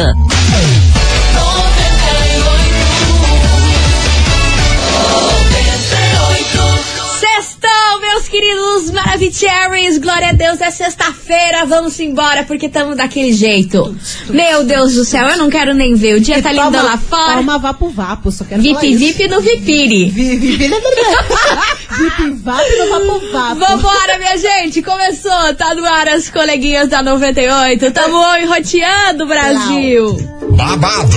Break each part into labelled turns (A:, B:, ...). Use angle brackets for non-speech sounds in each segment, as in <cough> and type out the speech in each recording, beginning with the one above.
A: は。Meus Maravicheries, glória a Deus, é sexta-feira, vamos embora porque estamos daquele jeito. Meu Deus do céu, eu não quero nem ver, o dia tá lindo lá fora.
B: Toma vapo vapo, só quero falar
A: Vip
B: isso.
A: vip no vipiri.
B: Vi- vi- vi- <laughs> Vip vapo no vapo vapo.
A: Vambora, minha gente, começou, tá no ar as coleguinhas da 98, tamo enroteando o Brasil.
C: babado,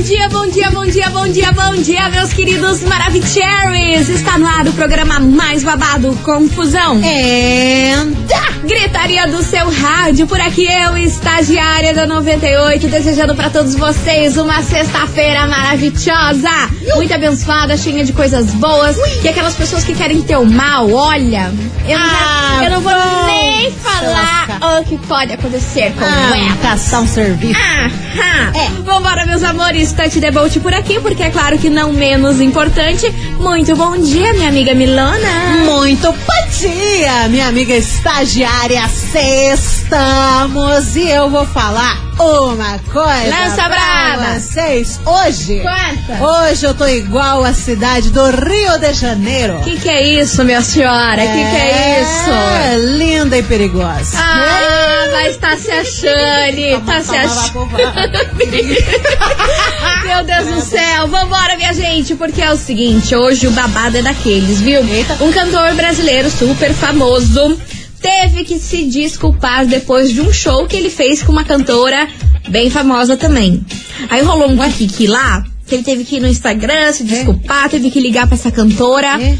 A: Bom dia, bom dia, bom dia, bom dia, bom dia, meus queridos Maravicheries. Está no ar o programa mais babado, Confusão.
B: Enta!
A: Gritaria do seu rádio, por aqui eu, estagiária da 98, desejando pra todos vocês uma sexta-feira maravilhosa, muito abençoada, cheia de coisas boas, e aquelas pessoas que querem ter o mal, olha, eu, não-
B: Ah,
A: eu não vou
B: vão
A: nem falar o que pode acontecer com
B: Ah,
A: ela.
B: caçar um serviço.
A: Aham.
B: É.
A: Vambora, meus amores, Touch the por aqui, porque é claro que não menos importante. Muito bom dia, minha amiga Milona.
B: Muito bom dia, minha amiga estagiária. Sextamos e eu vou falar uma coisa
A: Lança brava.
B: vocês hoje.
A: Conta.
B: Hoje eu tô igual a cidade do Rio de Janeiro.
A: Que que é isso, minha senhora? Que que é isso?
B: É, linda e perigosa.
A: Ah, vai estar se achando, tá se achando. <laughs> <laughs> Meu Deus do céu, vambora, minha gente, porque é o seguinte, hoje o babado é daqueles, viu? Um cantor brasileiro super famoso teve que se desculpar depois de um show que ele fez com uma cantora bem famosa também. Aí rolou um kiki lá, que ele teve que ir no Instagram se desculpar, teve que ligar pra essa cantora.
B: É.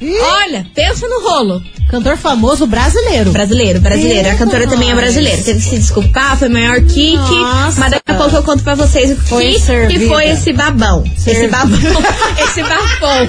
A: Ih, olha, pensa no rolo.
B: Cantor famoso brasileiro.
A: Brasileiro, brasileiro. A
B: Eita,
A: cantora também é brasileira. Teve que se desculpar, foi o maior kick.
B: Nossa.
A: Mas daqui a pouco eu conto pra vocês o
B: Foi
A: que, que
B: servida.
A: foi esse babão. Esse
B: Servida.
A: babão. <laughs> esse babão.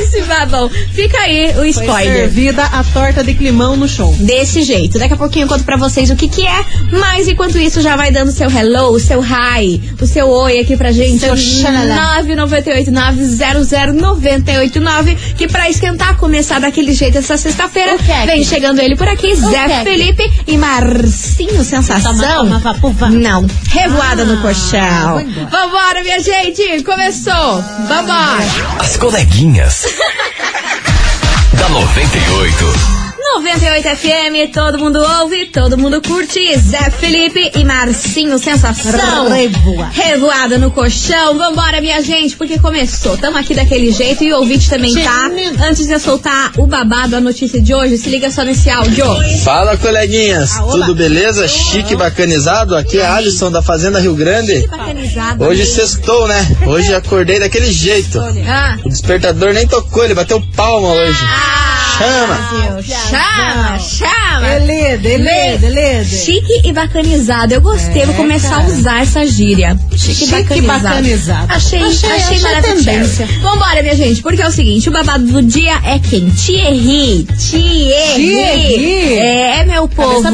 A: esse babão. Fica aí o
B: Foi
A: spoiler.
B: servida a torta de climão no show.
A: Desse jeito. Daqui a pouquinho eu conto pra vocês o que que é. Mas enquanto isso, já vai dando seu hello, o seu hi, o seu oi aqui pra gente.
B: Seu xalala.
A: 998900989. Que pra esquentar, começar daquele jeito essa sexta-feira,
B: O é que-
A: vem chegando ele por aqui, Zé
B: que é que-
A: Felipe e Marcinho Sensação.
B: Toma, toma.
A: Não, revoada no
B: Ah,
A: colchão.
B: vou embora.
A: Vambora, minha gente, começou. Vambora.
D: As coleguinhas. <laughs> da 98.
A: 98 FM, todo mundo ouve, todo mundo curte. Zé Felipe e Marcinho Sensação.
B: Revoa.
A: Revoada no colchão. Vambora, minha gente, porque começou. Tamo aqui daquele jeito e o ouvinte também tá. Antes de eu soltar o babado, a notícia de hoje, se liga só nesse áudio.
E: Fala coleguinhas,
B: Ah,
E: tudo beleza? Chique bacanizado? Aqui é Alisson da Fazenda Rio Grande.
A: Bacanizado.
E: Hoje sextou, né? Hoje acordei daquele jeito.
A: Ah.
E: O despertador nem tocou, ele bateu palma hoje.
A: Ah,
E: Chama.
A: Chama, chama.
B: Elida, elida, elida.
A: Chique e bacanizado. Eu gostei, vou começar a
B: cara.
A: usar essa gíria. Chique, e
B: Chique e
A: bacanizado.
B: bacanizado.
A: Achei, achei,
B: Achei- achei
A: maravilhoso.
B: tendência.
A: Vambora, minha gente, porque é o seguinte: o babado do dia é quem? Thierry. Thierry.
B: Thierry.
A: É, meu povo.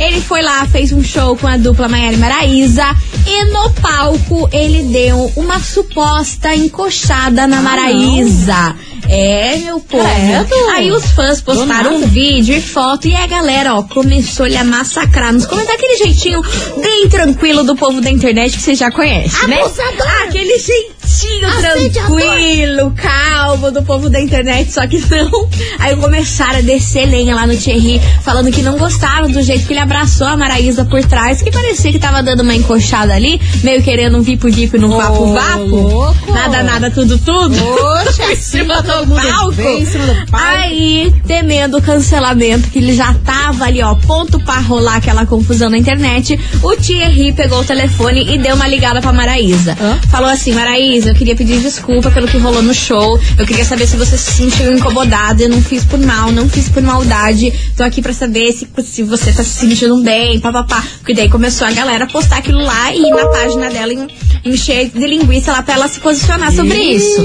A: Ele foi lá, fez um show com a dupla Maiara e Maraísa. E no palco ele deu uma suposta encoxada na Maraísa. É, meu povo.
B: Credo.
A: Aí os fãs postaram um vídeo e foto e a galera, ó, começou a massacrar nos comentários. Aquele jeitinho bem tranquilo do povo da internet que você já conhece, né?
B: Abusador.
A: Aquele jeitinho
B: Assediador.
A: tranquilo, calmo do povo da internet, só que não. Aí começaram a descer lenha lá no Thierry, falando que não gostaram do jeito que ele abraçou a Maraísa por trás, que parecia que tava dando uma encoxada ali, meio querendo um vipo-vipo num
B: Ô,
A: vapo-vapo. Nada, nada, tudo, tudo.
B: Oxe, <laughs>
A: Em cima do palco.
B: vem em cima do palco.
A: Aí, temendo o cancelamento, que ele já tava ali, ó, ponto pra rolar aquela confusão na internet, o Thierry pegou o telefone e deu uma ligada pra Maraísa.
B: Hã?
A: Falou assim, Maraísa, eu queria pedir desculpa pelo que rolou no show. Eu queria saber se você se sentiu incomodada. Eu não fiz por mal, não fiz por maldade. Tô aqui pra saber se, se você tá se sentindo bem, papapá. Porque daí começou a galera a postar aquilo lá e ir na página dela em, encher de linguiça lá pra ela se posicionar sobre isso.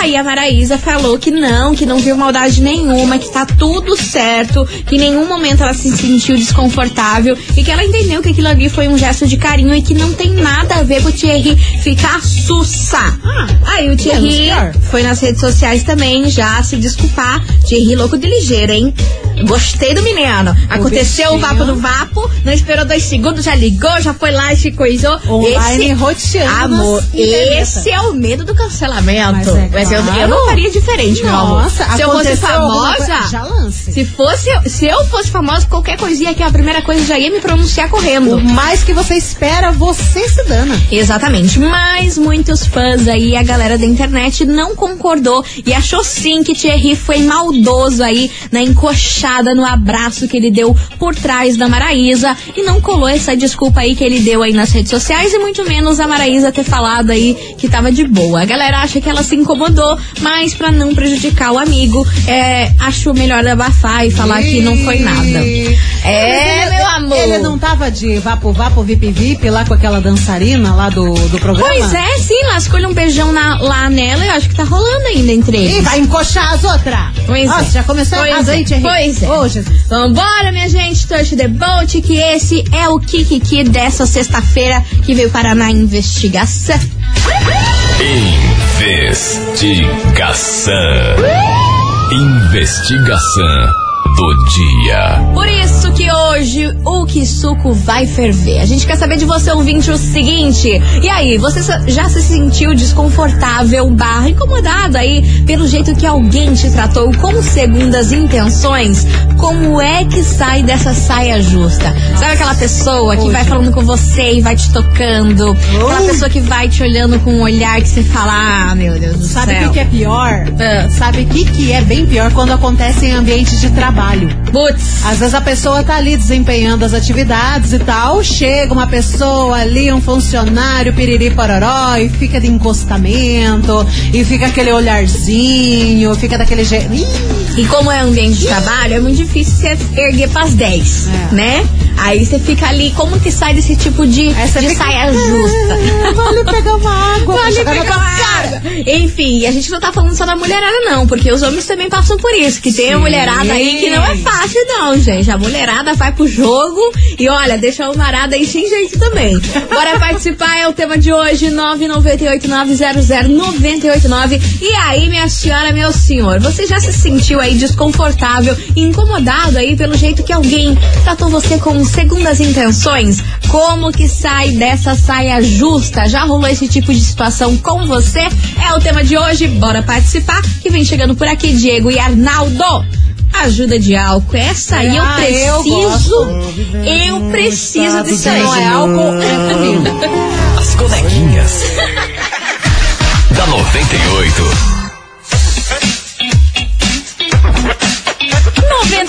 A: Aí a Maraísa falou que não, que não viu maldade nenhuma, que tá tudo certo, que em nenhum momento ela se sentiu desconfortável e que ela entendeu que aquilo ali foi um gesto de carinho e que não tem nada a ver com o Thierry ficar sussa. Aí o Thierry foi nas redes sociais também já se desculpar. Thierry louco de ligeiro, hein? Gostei do menino. Aconteceu o
B: bichinho.
A: vapo do vapo, não esperou dois segundos, já ligou, já foi lá e se coisou.
B: Online roteando
A: Amor, esse é o medo do cancelamento.
B: Mas é
A: Mas eu,
B: claro.
A: eu não faria diferente, meu amor.
B: Nossa,
A: Se eu fosse famosa,
B: já lance.
A: se fosse, se eu fosse famosa, qualquer coisinha que a primeira coisa já ia me pronunciar correndo.
B: O mais que você espera, você se dana.
A: Exatamente, mas muitos fãs aí, a galera da internet não concordou e achou sim que Thierry foi maldoso aí na encoxada, no abraço que ele deu por trás da Maraísa e não colou essa desculpa aí que ele deu aí nas redes sociais e muito menos a Maraísa ter falado aí que tava de boa. A galera acha que ela se incomodou, mas pra não prejudicar o amigo, é, acho melhor abafar e falar que não foi nada. É,
B: Mas
A: meu amor.
B: Ele não tava de vapo vapo vip vip lá com aquela dançarina lá do, do programa?
A: Pois é, sim, lascou-lhe um beijão na- lá nela e eu acho que tá rolando ainda entre
B: E
A: eles.
B: vai encoxar as outras.
A: Pois
B: Nossa,
A: é.
B: já começou
A: Pois
B: errado
A: é,
B: aí, Thierry.
A: pois é.
B: Ô, Jesus.
A: Vambora, minha gente, touch the boat, que esse é o Kikiki dessa sexta-feira que veio para na investigação.
D: Investigação. Investigação do dia.
A: Por isso que hoje o que suco vai ferver. A gente quer saber de você, ouvinte, o seguinte. E aí, você já se sentiu desconfortável, barra, incomodado aí pelo jeito que alguém te tratou com segundas intenções? Como é que sai dessa saia justa? Sabe aquela pessoa que vai falando com você e vai te tocando? Aquela pessoa que vai te olhando com um olhar que você fala, ah, meu Deus do
B: Sabe o
A: céu.
B: que, que é pior?
A: Ah.
B: Sabe o que, que é bem pior quando acontece em ambiente de trabalho?
A: Putz.
B: Às vezes a pessoa tá ali desempenhando as atividades e tal, chega uma pessoa ali, um funcionário, piriri pororó, e fica de encostamento, e fica aquele olharzinho, fica daquele jeito.
A: E como é ambiente de trabalho, é muito difícil você erguer pras 10,
B: É.
A: né? Aí você fica ali, como que sai desse tipo de, de
B: fica,
A: saia
B: "Ah,
A: justa? <laughs>
B: Vale pegar uma água,
A: Vale pegar uma água. Enfim, a gente não tá falando só da mulherada, não, porque os homens também passam por isso. Que tem a
B: Sim.
A: mulherada aí que não é fácil, não, gente. A mulherada vai pro jogo e olha, deixa o marada aí sem jeito também. Bora <laughs> participar, é o tema de hoje, 998-900-989. E aí, minha senhora, meu senhor, você já se sentiu aí desconfortável incomodado aí pelo jeito que alguém tratou você com segundas intenções? Como que sai dessa saia justa? Já rolou esse tipo de situação com você? É o tema de hoje, bora participar. Que vem chegando por aqui, Diego e Arnaldo. Ajuda de álcool. Essa aí eu
B: Ah, eu
A: preciso. Eu, preciso disso aí.
B: Não é álcool, é comida.
D: As coleguinhas. <laughs> da 98.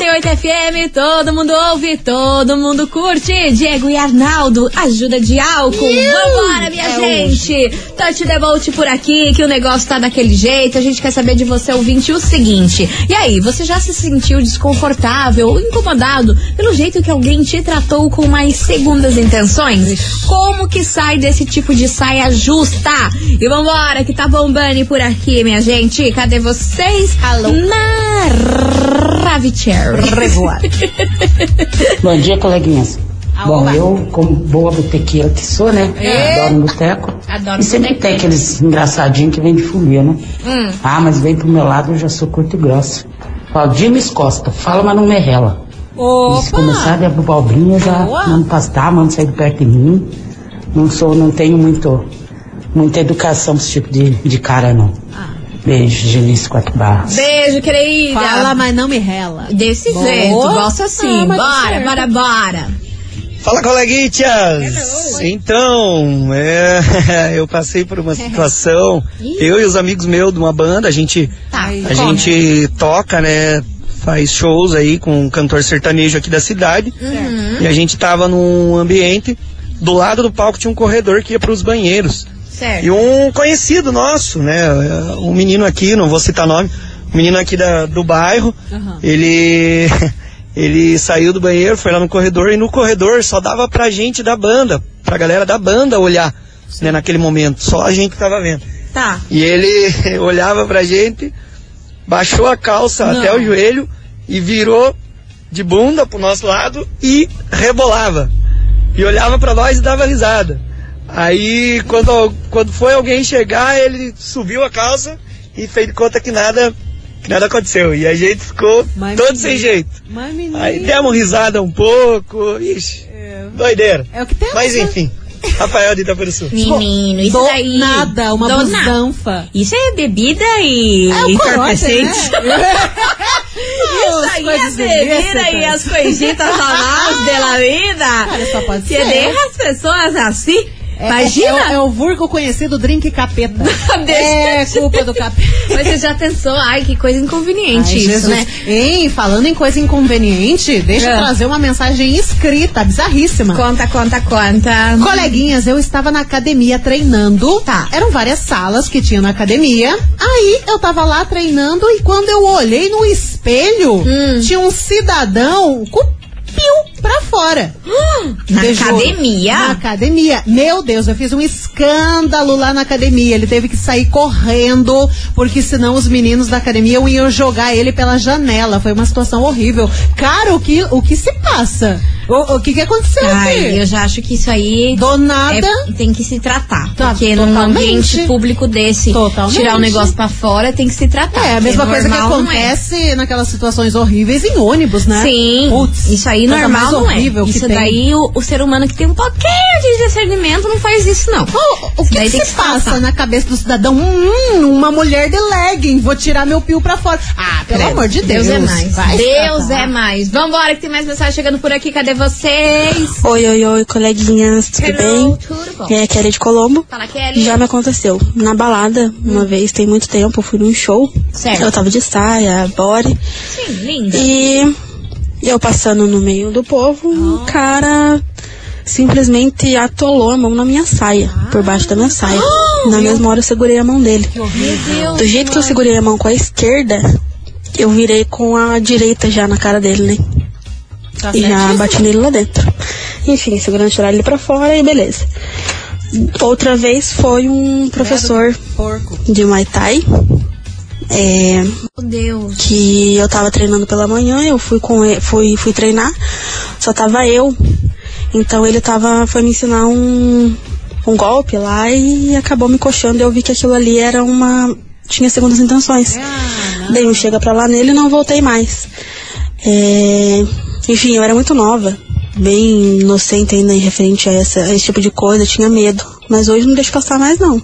A: 98 FM, todo mundo ouve, todo mundo curte. Diego e Arnaldo, ajuda de álcool. Vambora, minha
B: É
A: gente. Touch the boat por aqui, que o negócio tá daquele jeito. A gente quer saber de você, ouvinte, o seguinte. E aí, você já se sentiu desconfortável ou incomodado pelo jeito que alguém te tratou com mais segundas intenções? Como que sai desse tipo de saia justa? E vambora, que tá bombando por aqui, minha gente. Cadê vocês?
B: Alô.
A: Maravicherry.
B: Revoar.
F: Bom dia, coleguinhas. Bom,
B: Olá.
F: eu, como boa botequeira que sou, né? Adoro um boteco.
A: Adoro
F: E sempre tem aqueles engraçadinhos que vem de folia, né?
A: Hum.
F: Ah, mas vem pro meu lado, eu já sou curto e grosso. Valdir me Costa, fala, mas não me rela. E se começar a abrir abobrinha, já
B: Boa.
F: mando pastar, mando sair de perto de mim. Não sou, não tenho muito, muita educação pra esse tipo de, de cara, não.
B: Ah.
F: Beijo, Genice Quatro Barras.
A: Beijo, querida.
B: Fala, mas não me rela.
A: Desse
B: Boa.
A: jeito, gosto assim.
B: Ah,
A: bora, bora, bora.
E: Fala, coleguinhas! Então, é, <laughs> eu passei por uma situação, <laughs> eu e os amigos meus de uma banda, a gente,
A: Tá,
E: a gente toca, né, faz shows aí com um cantor sertanejo aqui da cidade,
A: Uhum.
E: e a gente tava num ambiente, do lado do palco tinha um corredor que ia pros banheiros.
A: Certo.
E: E um conhecido nosso, né? Um menino aqui, não vou citar nome, um menino aqui da, do bairro,
B: Aham.
E: ele. <laughs> Ele saiu do banheiro, foi lá no corredor e no corredor só dava pra gente da banda, pra galera da banda olhar, né, naquele momento. Só a gente tava vendo.
A: Tá.
E: E ele <laughs> olhava pra gente, baixou a calça
B: Não.
E: até o joelho e virou de bunda pro nosso lado e rebolava. E olhava pra nós e dava risada. Aí, quando, quando foi alguém chegar, ele subiu a calça e fez de conta que nada, que nada aconteceu. E a gente ficou
B: Mas
E: todo
B: menino.
E: sem jeito.
B: Mas, menino.
E: Aí demos risada um pouco, ixi, doideira.
B: É o que temos,
E: Mas
B: né?
E: enfim, Rafael de Itaperuçu.
A: Menino, isso
B: Do
A: daí.
B: nada, uma
A: do
B: busanfa.
A: Isso é bebida e
B: É o corote,
A: entorpecente.
B: né? <laughs>
A: Isso aí é bebida e as coisitas famosas <laughs> da vida.
B: Cara, só pode
A: Que
B: ser.
A: deixa as pessoas assim.
B: É-
A: Imagina.
B: É, o- é o vulgo conhecido drink capeta. <laughs> É culpa do capeta.
A: Mas você já pensou, ai, que coisa inconveniente
B: Ai,
A: isso,
B: Jesus.
A: né?
B: Hein, falando em coisa inconveniente, deixa eu
A: É.
B: trazer uma mensagem escrita, bizarríssima.
A: Conta, conta, conta.
B: Coleguinhas, eu estava na academia treinando.
A: Tá.
B: Eram várias salas que tinha na academia. Aí eu tava lá treinando e quando eu olhei no espelho,
A: Hum.
B: tinha um cidadão com piu pra fora.
A: Na
B: Te juro.
A: academia?
B: Na academia. Meu Deus, eu fiz um escândalo lá na academia. Ele teve que sair correndo, porque senão os meninos da academia iam jogar ele pela janela. Foi uma situação horrível. Cara, o que, o que se passa? O, o que que aconteceu
A: Ai,
B: aqui?
A: eu já acho que isso aí
B: Do nada.
A: é- tem que se tratar.
B: Tá,
A: porque num
B: totalmente.
A: ambiente público desse,
B: Totalmente.
A: tirar o negócio pra fora tem que se tratar.
B: É, a
A: porque
B: mesma coisa que
A: normal não é.
B: acontece naquelas situações horríveis em ônibus, né?
A: Sim,
B: Putz,
A: isso aí
B: coisa
A: normal
B: mais
A: não é.
B: horrível que
A: Isso
B: tem.
A: daí o, o ser humano que tem um pouquinho de discernimento não faz isso não.
B: O, o
A: Isso
B: que,
A: daí
B: que
A: tem
B: se
A: que
B: passa na cabeça do cidadão? Hum, uma mulher de legging, vou tirar meu pio pra fora. Ah, pelo amor de Deus.
A: Deus é mais.
B: vai se
A: Deus
B: tratar.
A: é mais. Vambora que tem mais mensagem chegando por aqui. Cadê vocês?
G: Oi, oi, oi, coleguinhas, tudo
A: Hello,
G: bem?
A: tudo bom?
G: É a Kelly de Colombo.
A: Fala, Kelly.
G: Já me aconteceu. Na balada, uma vez, tem muito tempo, eu fui num show.
A: Certo.
G: Eu tava de saia, body.
A: Sim, linda.
G: E eu passando no meio do povo, um cara simplesmente atolou a mão na minha saia, por baixo da minha saia. Na mesma hora eu segurei a mão dele.
A: Meu Deus.
G: Do jeito que eu segurei a mão com a esquerda, eu virei com a direita já na cara dele, né?
B: Tá
G: e já bati nele lá dentro. Enfim, segurando tirar ele pra fora e beleza. Outra vez foi um professor de Muay Thai. É, que eu tava treinando pela manhã, eu fui com ele, fui, fui treinar, só tava eu. Então ele tava, foi me ensinar um, um golpe lá e acabou me coxando. Eu vi que aquilo ali era uma. tinha segundas intenções. Dei um chega pra lá nele e não voltei mais. É, enfim, eu era muito nova, bem inocente ainda em referente a, essa, a esse tipo de coisa, tinha medo. Mas hoje não deixo passar mais não.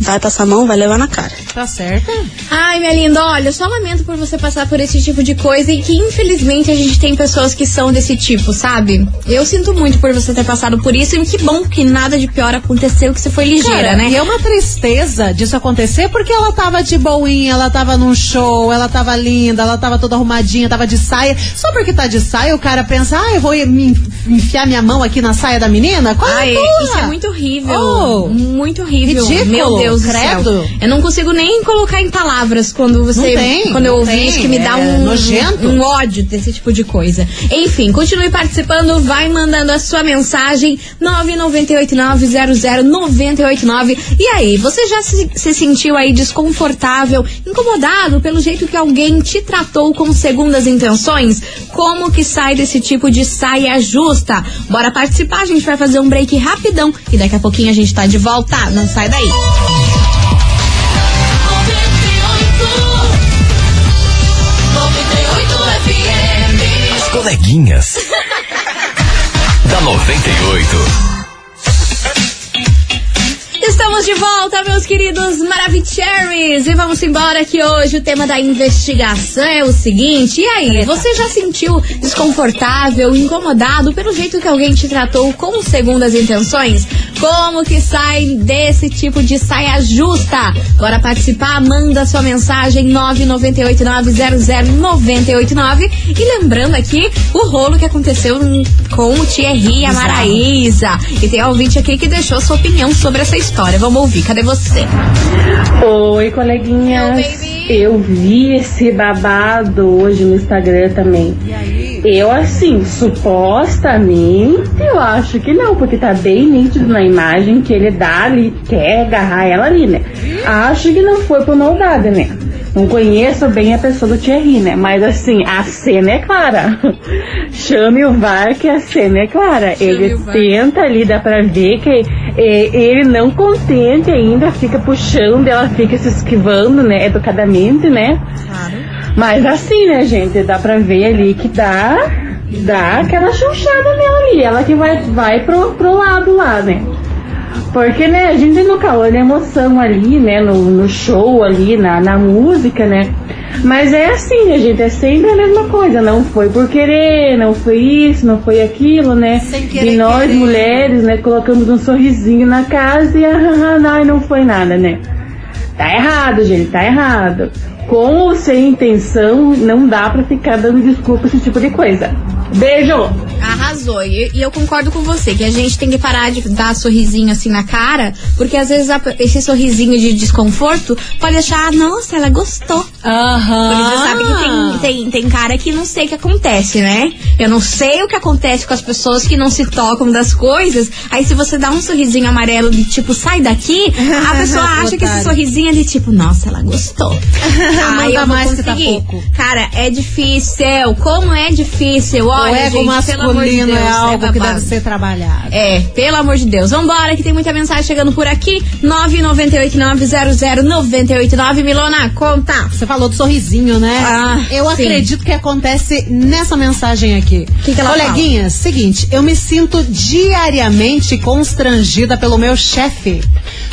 G: Vai passar a mão, vai levar na cara.
B: Tá certo?
A: Ai, minha linda, olha, eu só lamento por você passar por esse tipo de coisa e que infelizmente a gente tem pessoas que são desse tipo, sabe? Eu sinto muito por você ter passado por isso e que bom que nada de pior aconteceu, que você foi ligeira,
B: Cara,
A: né?
B: E é uma tristeza disso acontecer porque ela tava de boinha, ela tava num show, ela tava linda, ela tava toda arrumadinha, tava de saia. Só porque tá de saia, o cara pensa, ah, eu vou me enfiar minha mão aqui na saia da menina? Qual é a
A: Ai,
B: tua?
A: isso é muito horrível.
B: Oh.
A: muito horrível.
B: Ridículo,
A: Meu Deus do
B: credo.
A: céu. Eu não consigo nem colocar em palavras quando você.
B: Tem,
A: quando eu ouvi
B: tem,
A: isso, que me dá
B: é
A: um,
B: nojento.
A: um ódio desse tipo de coisa. Enfim, continue participando, vai mandando a sua mensagem 998900989. E aí, você já se, se sentiu aí desconfortável, incomodado pelo jeito que alguém te tratou com segundas intenções? Como que sai desse tipo de saia justa? Bora participar, a gente vai fazer um break rapidão e daqui a pouquinho a gente tá de volta. Não sai daí.
D: Coleguinhas. da 98.
A: Estamos de volta, meus queridos Maravicheries! E vamos embora que hoje o tema da investigação é o seguinte. E aí, você já sentiu desconfortável, incomodado pelo jeito que alguém te tratou com segundas intenções? Como que sai desse tipo de saia justa? Bora participar? Manda sua mensagem 998900989 e lembrando aqui o rolo que aconteceu com o Thierry e a Maraísa. E tem ouvinte aqui que deixou sua opinião sobre essa história. Vamos ouvir. Cadê você?
H: Oi, coleguinhas.
A: Hello.
H: Eu vi esse babado hoje no Instagram também. Eu, assim, supostamente, eu acho que não, porque tá bem nítido na imagem que ele dá ali, quer agarrar ela ali, né? Acho que não foi por maldade, né? Não conheço bem a pessoa do Thierry, né? Mas assim, a cena é clara. <laughs> Chame o VAR que a cena é clara. ele tenta ali, dá pra ver que eh, ele não contente ainda, fica puxando, ela fica se esquivando, né? Educadamente, né? Mas assim, né, gente? Dá pra ver ali que dá, dá aquela chunchada nela ali. Ela que vai, vai pro, pro lado lá, né? Porque, né, a gente no calor, na emoção ali, né, no, no show ali, na, na música, né? Mas é assim, né, gente? É sempre a mesma coisa. Não foi por querer, não foi isso, não foi aquilo, né?
B: Querer,
H: e nós,
B: querer.
H: mulheres, né, colocamos um sorrisinho na casa e ah, não, não foi nada, né? Tá errado, gente, tá errado. Com ou sem intenção, não dá pra ficar dando desculpa esse tipo de coisa. Beijo!
A: Arrasou. E, e eu concordo com você, que a gente tem que parar de dar sorrisinho assim na cara, porque às vezes a- esse sorrisinho de desconforto pode deixar, "Ah, nossa, ela gostou.
B: Aham.
A: Porque você sabe que tem, tem, tem cara que não sei o que acontece, né? Eu não sei o que acontece com as pessoas que não se tocam das coisas. Aí se você dá um sorrisinho amarelo de tipo, sai daqui, a pessoa <laughs> acha que esse sorrisinho é de tipo, nossa, ela gostou. <laughs> Aí eu
B: mais que tá pouco.
A: Cara, é difícil. Como é difícil.
B: O
A: Olha,
B: ego
A: gente, pelo amor de
B: masculino
A: Deus,
B: é algo que
A: babado.
B: deve ser trabalhado.
A: É, pelo amor de Deus. Vambora, que tem muita mensagem chegando por aqui. 998900989. Milona, conta.
B: Você falou do sorrisinho, né?
A: Ah,
B: eu
A: sim.
B: acredito que acontece nessa mensagem aqui.
A: Que que ela
B: Coleguinhas, seguinte, eu me sinto diariamente constrangida pelo meu chefe.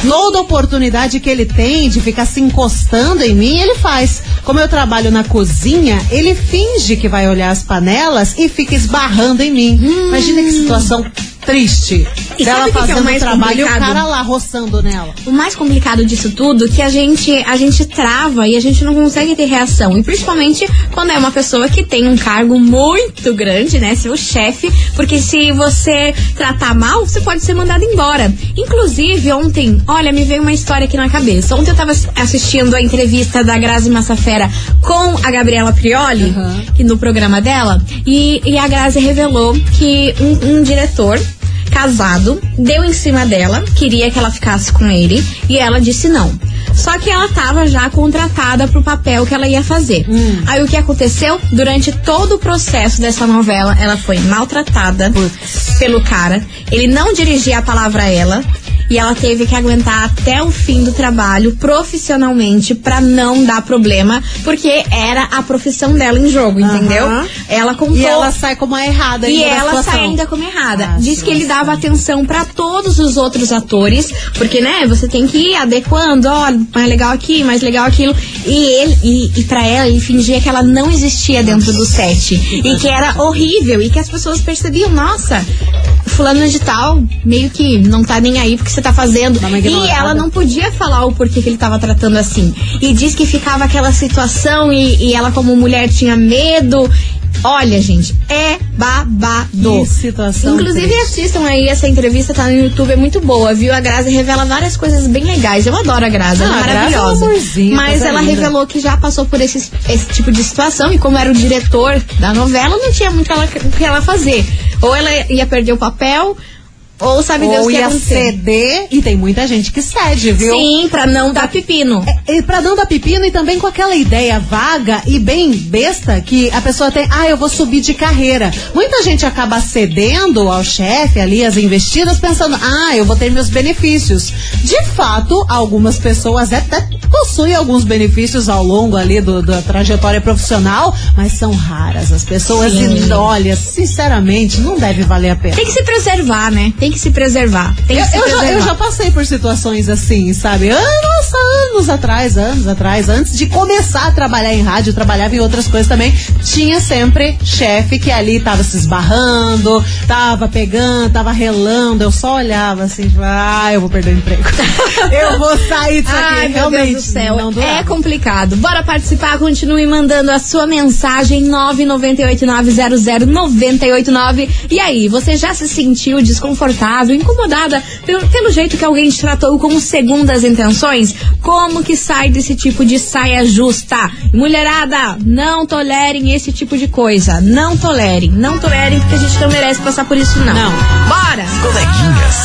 B: Toda oportunidade que ele tem de ficar se encostando em mim, ele faz. Como eu trabalho na cozinha, ele finge que vai olhar as panelas e fica esbarrando em mim. Imagina que situação triste.
A: E
B: Dela
A: sabe o que que é o
B: fazendo
A: mais
B: trabalho e o
A: complicado?
B: cara lá roçando nela.
A: O mais complicado disso tudo é que a gente, a gente trava e a gente não consegue ter reação. E principalmente quando é uma pessoa que tem um cargo muito grande, né? Seu chefe. Porque se você tratar mal, você pode ser mandado embora. Inclusive, ontem, olha, me veio uma história aqui na cabeça. Ontem eu tava assistindo a entrevista da Grazi Massafera com a Gabriela Prioli, que no programa dela, e, e a Grazi revelou que um- um diretor casado, deu em cima dela, queria que ela ficasse com ele e ela disse não. Só que ela tava já contratada pro papel que ela ia fazer. Aí o que aconteceu? Durante todo o processo dessa novela, ela foi maltratada pelo cara. Ele não dirigia a palavra a ela. E ela teve que aguentar até o fim do trabalho profissionalmente pra não dar problema, porque era a profissão dela em jogo, entendeu?
B: Aham.
A: Ela contou
B: E ela sai como a errada
A: e ela sai ainda como errada.
B: Ah,
A: Diz que ele dava atenção pra todos os outros atores, porque, né, você tem que ir adequando, ó, mais legal aqui, mais legal aquilo. E ele, e, e pra ela, ele fingia que ela não existia dentro do set. E que era horrível, e que as pessoas percebiam, nossa, fulano de tal, meio que não tá nem aí porque você tá fazendo. E ela não podia falar o porquê que ele tava tratando assim. E diz que ficava aquela situação e, e ela, como mulher, tinha medo. Olha, gente, é babado.
B: Que situação
A: Inclusive,
B: triste.
A: assistam aí essa entrevista, tá no YouTube, é muito boa, viu? A Grazi revela várias coisas bem legais. Eu adoro a Grazi, ela
B: Ah,
A: é
B: a Grazi é
A: maravilhosa.
B: amorzinho,
A: Mas ela
B: linda.
A: revelou que já passou por esse, esse tipo de situação e como era o diretor da novela, não tinha muito ela- o que ela fazer. Ou ela ia perder o papel, ou sabe Deus o
B: Ou
A: que ia
B: ceder, e tem muita gente que cede, viu?
A: Sim, pra não dar pepino.
B: E pra não dar pepino e também com aquela ideia vaga e bem besta que a pessoa tem, ah, eu vou subir de carreira. Muita gente acaba cedendo ao chefe ali as investidas pensando, ah, eu vou ter meus benefícios. De fato, algumas pessoas até possuem alguns benefícios ao longo ali do- da trajetória profissional, mas são raras as pessoas
A: Sim.
B: e olha, sinceramente, não deve valer a pena.
A: Tem que se preservar, né? Tem que se preservar. Tem que
B: Eu,
A: se
B: eu já,
A: preservar.
B: eu já passei por situações assim, sabe? Ah, nossa, anos atrás, anos atrás, antes de começar a trabalhar em rádio, trabalhava em outras coisas também, tinha sempre chefe que ali tava se esbarrando, tava pegando, tava relando, eu só olhava assim, ah, eu vou perder o emprego. <laughs> eu vou sair disso
A: Ai,
B: aqui,
A: meu
B: realmente.
A: Deus do céu.
B: não
A: é complicado. Bora participar, continue mandando a sua mensagem 998900989. E aí, você já se sentiu desconfortável, incomodada pelo, pelo jeito que alguém te tratou com segundas intenções? Como que sai desse tipo de saia justa? Mulherada, não tolerem esse tipo de coisa. Não tolerem, não tolerem, porque a gente não merece passar por isso, não.
B: Não.
A: Bora!
D: Coleguinhas.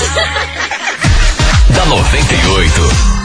D: <laughs> da 98.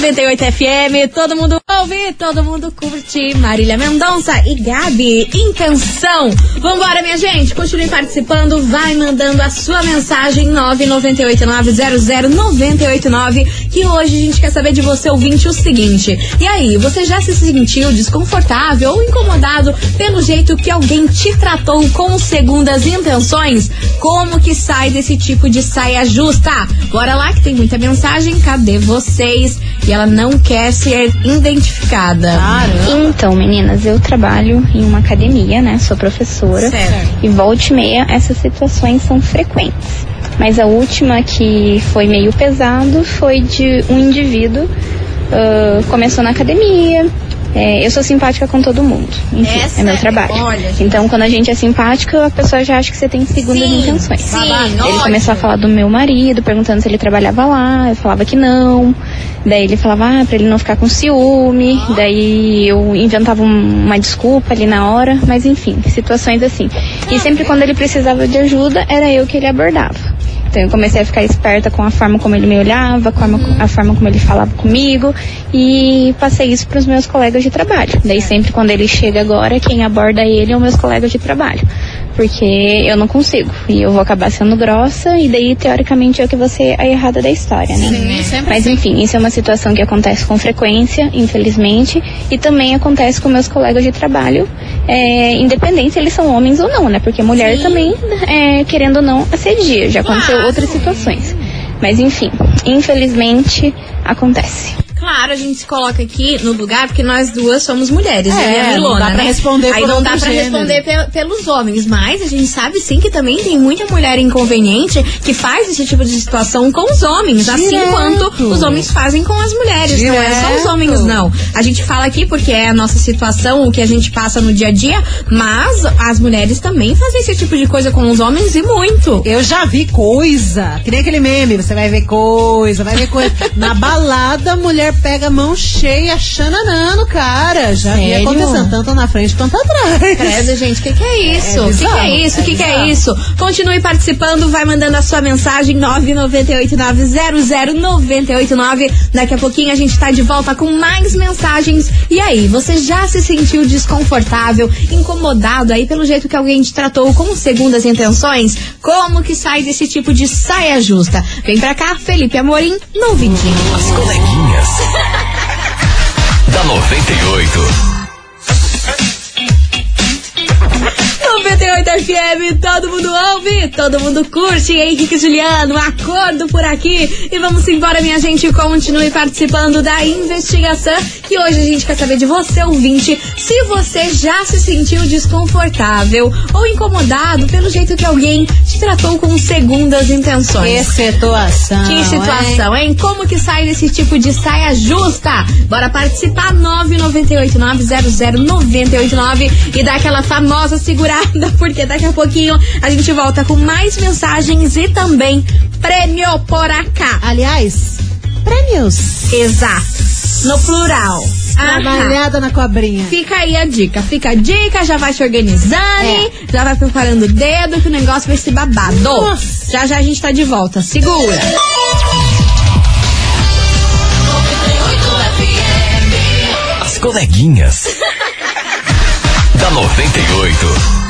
A: 98 FM, todo mundo ouve, todo mundo curte. Marília Mendonça e Gabi, intenção. Vambora, minha gente, continue participando, vai mandando a sua mensagem 998900989, que hoje a gente quer saber de você, ouvinte, o seguinte. E aí, você já se sentiu desconfortável ou incomodado pelo jeito que alguém te tratou com segundas intenções? Como que sai desse tipo de saia justa? Bora lá que tem muita mensagem, cadê vocês? E ela não quer ser identificada.
B: Caramba.
I: Então, meninas, eu trabalho em uma academia, né? Sou professora.
A: Certo.
I: E volta e meia, essas situações são frequentes. Mas a última que foi meio pesado foi de um indivíduo. ah, começou na academia. É, eu sou simpática com todo mundo. Enfim,
A: Essa
I: é meu
A: é-
I: trabalho.
A: olha,
I: então, quando a gente é simpática, a pessoa já acha que você tem segundas
A: Sim,
I: intenções.
A: sim,
I: Ele
A: ótimo.
I: começou a falar do meu marido, perguntando se ele trabalhava lá. Eu falava que não. Daí ele falava, ah, pra ele não ficar com ciúme. Daí eu inventava um- uma desculpa ali na hora. Mas enfim, situações assim. E sempre quando ele precisava de ajuda, era eu que ele abordava. Então eu comecei a ficar esperta com a forma como ele me olhava, com a, a forma como ele falava comigo e passei isso para os meus colegas de trabalho. Daí sempre quando ele chega agora, quem aborda ele é os meus colegas de trabalho. Porque eu não consigo. E eu vou acabar sendo grossa e daí, teoricamente, eu que vou ser a errada da história, né?
B: Sim, sempre
I: Mas
B: assim.
I: enfim, isso é uma situação que acontece com frequência, infelizmente, e também acontece com meus colegas de trabalho, é, independente se eles são homens ou não, né? Porque mulher também, é, querendo ou não, assedia. Já aconteceu outras situações. Mas enfim, infelizmente acontece.
A: Claro, a gente se coloca aqui no lugar porque nós duas somos mulheres,
B: É,
A: né? E a
B: não
A: Milona,
B: dá pra
A: né?
B: responder
A: Aí não dá pra
B: gênero.
A: responder pe- pelos homens, mas a gente sabe sim que também tem muita mulher inconveniente que faz esse tipo de situação com os homens, assim
B: Direto.
A: quanto os homens fazem com as mulheres. Não é só os
B: Direto.
A: homens, não. A gente fala aqui porque é a nossa situação, o que a gente passa no dia a dia, mas as mulheres também fazem esse tipo de coisa com os homens e muito.
B: Eu já vi coisa, que nem aquele meme, você vai ver coisa, vai ver coisa. Na balada, a mulher pega a mão cheia, chananando, cara. Já vi acontecendo, tanto na frente quanto atrás.
A: Credo, gente, o que, que é isso? O que, que
B: bizarro,
A: é isso? O que,
B: é
A: que é
B: bizarro.
A: isso? Continue participando, vai mandando a sua mensagem 998900989. Daqui a pouquinho a gente tá de volta com mais mensagens. E aí, você já se sentiu desconfortável, incomodado aí pelo jeito que alguém te tratou com segundas intenções? Como que sai desse tipo de saia justa? Vem pra cá, Felipe Amorim, no vidinho.
D: As coleguinhas. <laughs> da 98.
A: 98 FM, todo mundo ouve, todo mundo curte. Henrique Juliano, acordo por aqui. E vamos embora, minha gente. Continue participando da investigação. Que hoje a gente quer saber de você, ouvinte, se você já se sentiu desconfortável ou incomodado pelo jeito que alguém te tratou com segundas intenções.
B: Que situação.
A: Que
B: hein?
A: situação, hein? Como que sai desse tipo de saia justa? Bora participar 998900989 e dar aquela famosa segurada, <laughs> porque daqui a pouquinho a gente volta com mais mensagens e também prêmio por acá.
B: Aliás, prêmios.
A: Exato. No plural. Aham.
B: Trabalhada na cobrinha.
A: Fica aí a dica, fica a dica, já vai se organizando,
B: É.
A: já vai preparando o dedo que o negócio vai ser babado.
B: Nossa.
A: Já já a gente tá de volta, segura.
D: As coleguinhas. <laughs> da 98.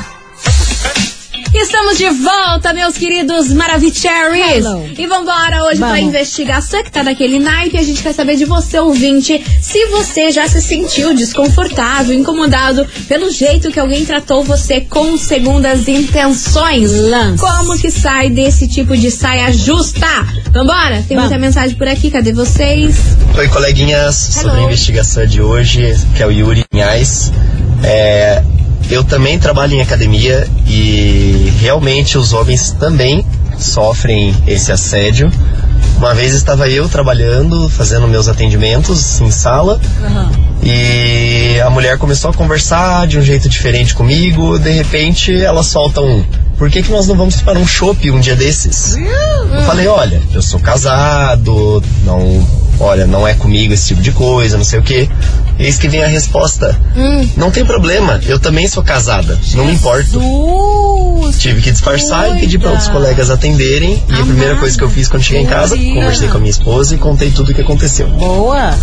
A: Estamos de volta, meus queridos Maravicheries.
B: Hello.
A: E vambora hoje pra
B: Vamos.
A: investigação que tá daquele naipe. A gente quer saber de você, ouvinte, se você já se sentiu desconfortável, incomodado pelo jeito que alguém tratou você com segundas intenções.
B: Lance.
A: Como que sai desse tipo de saia justa? Vambora? Tem muita
B: Vamos.
A: mensagem por aqui, cadê vocês?
J: Oi, coleguinhas. Sobre a
A: Hello.
J: investigação de hoje, que é o Yuri Inhais. É, eu também trabalho em academia e realmente os homens também sofrem esse assédio. Uma vez estava eu trabalhando, fazendo meus atendimentos em sala e a mulher começou a conversar de um jeito diferente comigo. De repente, ela solta um: Por que, que nós não vamos para um shopping um dia desses? Eu falei: Olha, eu sou casado, não, olha, não é comigo esse tipo de coisa, não sei o que. Eis que vem a resposta: Não tem problema, eu também sou casada, não me importo.
B: Jesus!
J: Tive que disfarçar e pedir para outros colegas atenderem. E a primeira coisa que eu fiz quando cheguei em casa, conversei com a minha esposa e contei tudo o que aconteceu.
B: Boa!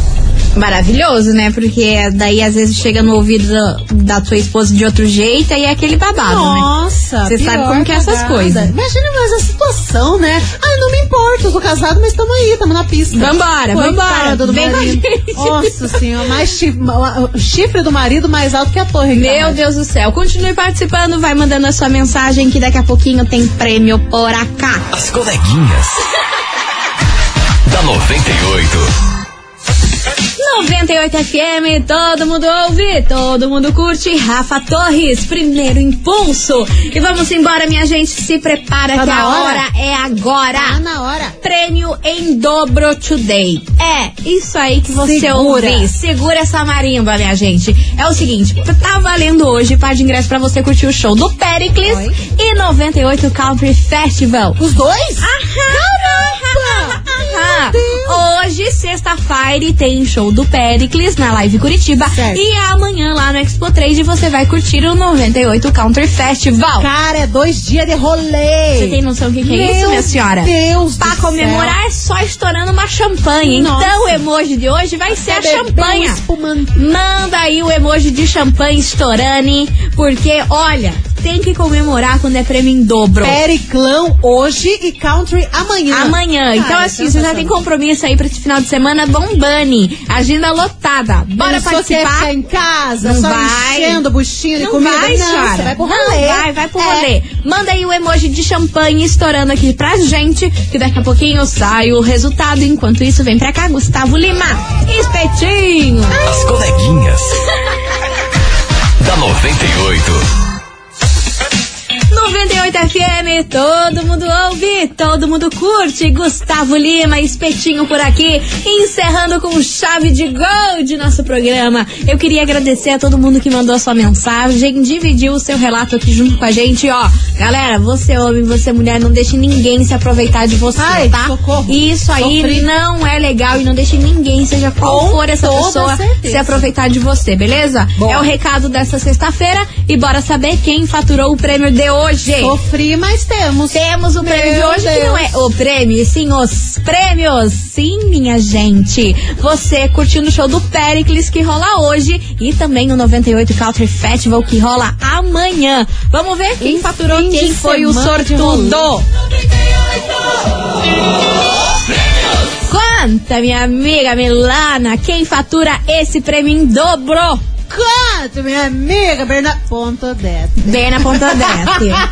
A: Maravilhoso, né? Porque daí às vezes chega no ouvido da, da tua esposa de outro jeito e é aquele babado, né?
B: Nossa!
A: Você sabe como que é essas coisas.
B: Imagina mais a situação, né? Ai, não me importa, eu tô casado, mas tamo aí, tamo na pista.
A: Vambora, vambora.
B: do
A: Vem com a
B: marido.
A: gente.
B: Nossa senhora, mais chifre, o chifre do marido mais alto que a torre.
A: Meu. Deus do céu. Continue participando, vai mandando a sua mensagem que daqui a pouquinho tem prêmio por acá.
D: As coleguinhas. <laughs> da 98.
A: 98 FM, todo mundo ouve, todo mundo curte. Rafa Torres, primeiro impulso. E vamos embora, minha gente. Se prepara
B: Tá
A: que a
B: hora?
A: hora é agora.
B: Tá na hora.
A: Prêmio em dobro today. É, isso aí que você
B: Segura.
A: ouve. Segura essa marimba, minha gente. É o seguinte, tá valendo hoje par de ingresso pra você curtir o show do Pericles
B: Oi.
A: e 98 Country Festival.
B: Os dois?
A: Aham! Hoje, sexta-feira, tem show do Pericles na Live Curitiba.
B: Certo.
A: E amanhã lá no Expo 3 você vai curtir o 98 Country Festival.
B: Cara, é dois dias de rolê.
A: Você tem noção do que, que é isso, minha senhora?
B: Deus
A: Pra
B: do
A: comemorar é só estourando uma champanhe.
B: Nossa.
A: Então o emoji de hoje vai ser a
B: um
A: champanha.
B: espumante.
A: Manda aí o emoji de champanhe estourane, porque olha, tem que comemorar quando é prêmio em dobro.
B: Periclão hoje e country amanhã.
A: Amanhã. Então,
B: Cara,
A: assim, você já tem compromisso aí pra esse final de semana, bombani. Agenda lotada. Bora participar.
B: ficar em casa,
A: Não
B: só
A: vai.
B: enchendo buchinho de
A: Não
B: comida.
A: vai,
B: não, você vai pro
A: Não
B: rolê.
A: vai, vai pro
B: É.
A: rolê. Manda aí o emoji de champanhe estourando aqui pra gente, que daqui a pouquinho sai o resultado. Enquanto isso, vem pra cá, Gustavo Lima. Espetinho.
D: As coleguinhas. <laughs> da 98.
A: 98 FM, todo mundo ouve, todo mundo curte. Gustavo Lima, espetinho por aqui, encerrando com chave de gol de nosso programa. Eu queria agradecer a todo mundo que mandou a sua mensagem, dividiu o seu relato aqui junto com a gente. Ó, galera, você homem, você mulher, não deixe ninguém se aproveitar de você,
B: Ai,
A: tá?
B: socorro.
A: Isso aí
B: Sofri.
A: não é legal e não deixe ninguém, seja qual
B: Com
A: for essa pessoa,
B: certeza.
A: Se aproveitar de você, beleza?
B: Bom.
A: É o recado dessa sexta-feira e bora saber quem faturou o prêmio de hoje.
B: Sofri, mas temos.
A: Temos o prêmio de
B: Meu
A: hoje, que não é
B: Deus.
A: o prêmio, e sim os prêmios. Sim, minha gente. Você curtindo o show do Pericles que rola hoje e também o 98 Country Festival que rola amanhã. Vamos ver quem
B: Um
A: faturou, quem foi o
B: de
A: sortudo. Conta, minha amiga Milana, quem fatura esse prêmio em dobro?
B: Quanto, minha amiga Bernardo. Ponto 10.
A: Bem na ponta <laughs> dessa.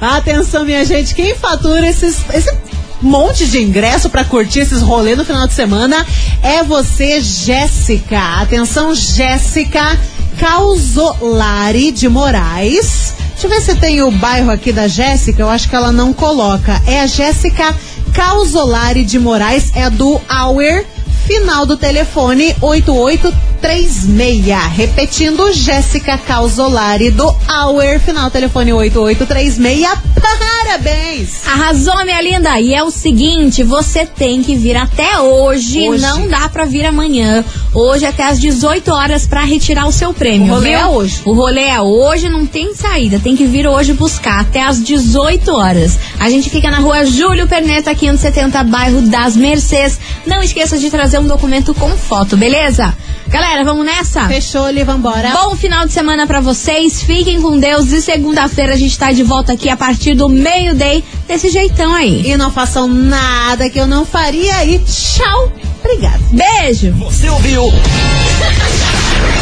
B: Atenção, minha gente, quem fatura esses, esse monte de ingresso pra curtir esses rolês no final de semana é você, Jéssica. Atenção, Jéssica Causolari de Moraes. Deixa eu ver se tem o bairro aqui da Jéssica, eu acho que ela não coloca. É a Jéssica Causolari de Moraes, é do Auer. Final do telefone 8836. Repetindo, Jéssica Causolari do Auer. Final telefone 8836. Parabéns!
A: Arrasou, minha linda! E é o seguinte, você tem que vir até hoje,
B: Hoje.
A: não dá pra vir amanhã. Hoje até às 18 horas pra retirar o seu prêmio.
B: O rolê
A: viu?
B: é hoje.
A: O rolê é hoje, não tem saída. Tem que vir hoje buscar até às 18 horas. A gente fica na rua Júlio Perneta, 570, bairro das Mercês. Não esqueça de trazer um documento com foto, beleza? Galera, vamos nessa?
B: Fechou, Li, vambora.
A: Bom final de semana pra vocês. Fiquem com Deus. E segunda-feira a gente tá de volta aqui a partir do meio-day, desse jeitão aí.
B: E não façam nada que eu não faria. E tchau. Obrigada.
A: Beijo.
D: Você ouviu?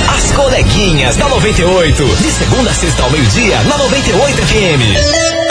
D: As coleguinhas da 98. De segunda a sexta ao meio-dia, na 98 FM.